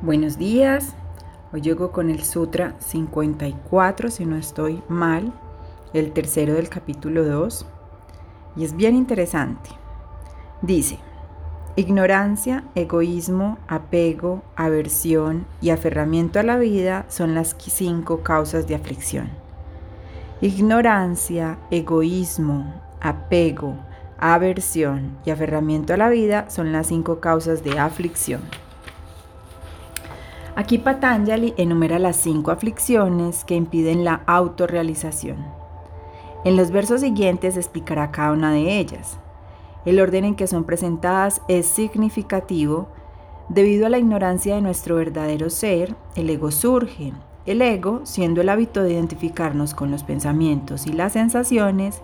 Buenos días. Hoy llego con el Sutra 54, si no estoy mal, el tercero del capítulo 2, y es bien interesante. Dice, ignorancia, egoísmo, apego, aversión y aferramiento a la vida son las cinco causas de aflicción. Ignorancia, egoísmo, apego, aversión y aferramiento a la vida son las cinco causas de aflicción. Aquí Patanjali enumera las cinco aflicciones que impiden la autorrealización. En los versos siguientes explicará cada una de ellas. El orden en que son presentadas es significativo. Debido a la ignorancia de nuestro verdadero ser, el ego surge. El ego, siendo el hábito de identificarnos con los pensamientos y las sensaciones,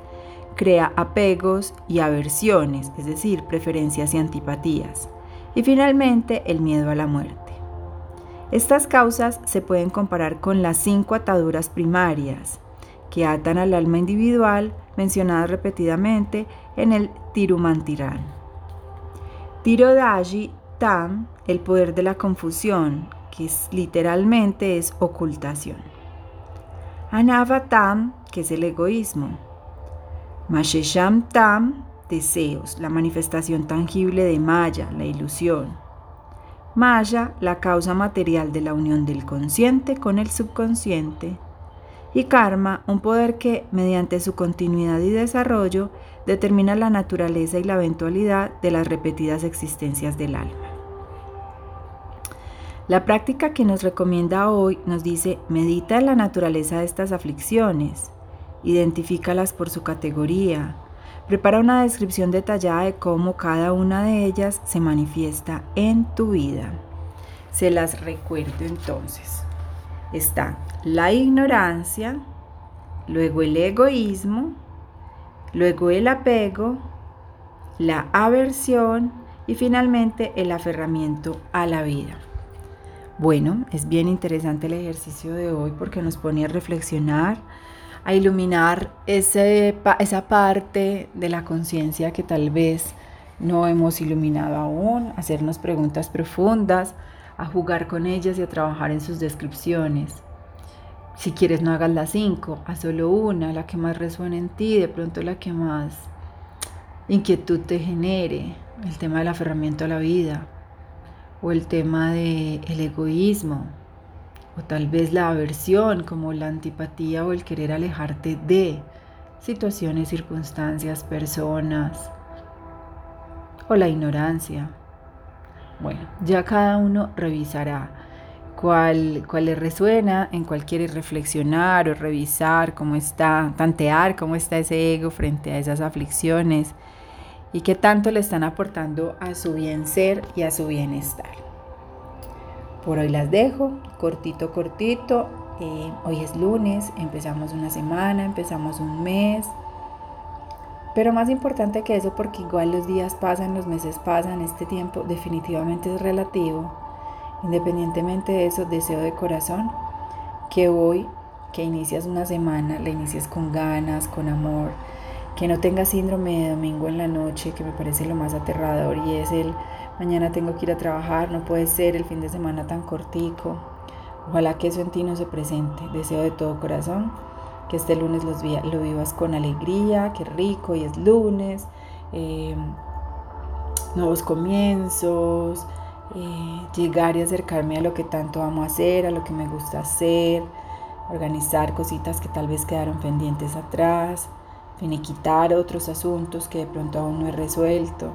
crea apegos y aversiones, es decir, preferencias y antipatías. Y finalmente, el miedo a la muerte. Estas causas se pueden comparar con las cinco ataduras primarias que atan al alma individual mencionadas repetidamente en el Tirumantirán. Tirodaji Tam, el poder de la confusión, que literalmente es ocultación. Anavatam, que es el egoísmo. Mashesham Tam, deseos, la manifestación tangible de Maya, la ilusión. Maya, la causa material de la unión del consciente con el subconsciente, y karma, un poder que, mediante su continuidad y desarrollo, determina la naturaleza y la eventualidad de las repetidas existencias del alma. La práctica que nos recomienda hoy nos dice, medita en la naturaleza de estas aflicciones, identifícalas por su categoría, Prepara una descripción detallada de cómo cada una de ellas se manifiesta en tu vida. Se las recuerdo entonces. Está la ignorancia, luego el egoísmo, luego el apego, la aversión y finalmente el aferramiento a la vida. Bueno, es bien interesante el ejercicio de hoy porque nos pone a reflexionar a iluminar esa parte de la conciencia que tal vez no hemos iluminado aún, hacernos preguntas profundas, a jugar con ellas y a trabajar en sus descripciones. Si quieres no hagas las cinco, haz solo una, la que más resuene en ti, de pronto la que más inquietud te genere, el tema del aferramiento a la vida o el tema del egoísmo, o tal vez la aversión como la antipatía o el querer alejarte de situaciones, circunstancias, personas o la ignorancia. Bueno, ya cada uno revisará cuál, cuál le resuena, en cuál quiere reflexionar o revisar cómo está, tantear cómo está ese ego frente a esas aflicciones y qué tanto le están aportando a su bien ser y a su bienestar. Por hoy las dejo, cortito, cortito. Eh, hoy es lunes, empezamos una semana, empezamos un mes. Pero más importante que eso, porque igual los días pasan, los meses pasan, este tiempo definitivamente es relativo. Independientemente de eso, deseo de corazón que hoy, que inicias una semana, la inicies con ganas, con amor, que no tengas síndrome de domingo en la noche, que me parece lo más aterrador y es el mañana tengo que ir a trabajar, no puede ser el fin de semana tan cortico. Ojalá que eso en ti no se presente. Deseo de todo corazón que este lunes lo vivas con alegría, que rico, y es lunes, em, nuevos comienzos, eh, llegar y acercarme a lo que tanto amo hacer, a lo que me gusta hacer, organizar cositas que tal vez quedaron pendientes atrás finiquitar otros asuntos que de pronto aún no he resuelto.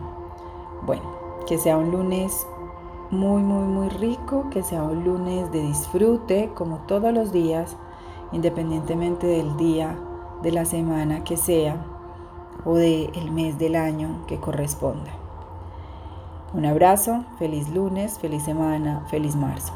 Bueno, que sea un lunes muy, muy, muy rico, que sea un lunes de disfrute como todos los días, independientemente del día, de la semana que sea o del mes del año que corresponda. Un abrazo, feliz lunes, feliz semana, feliz marzo.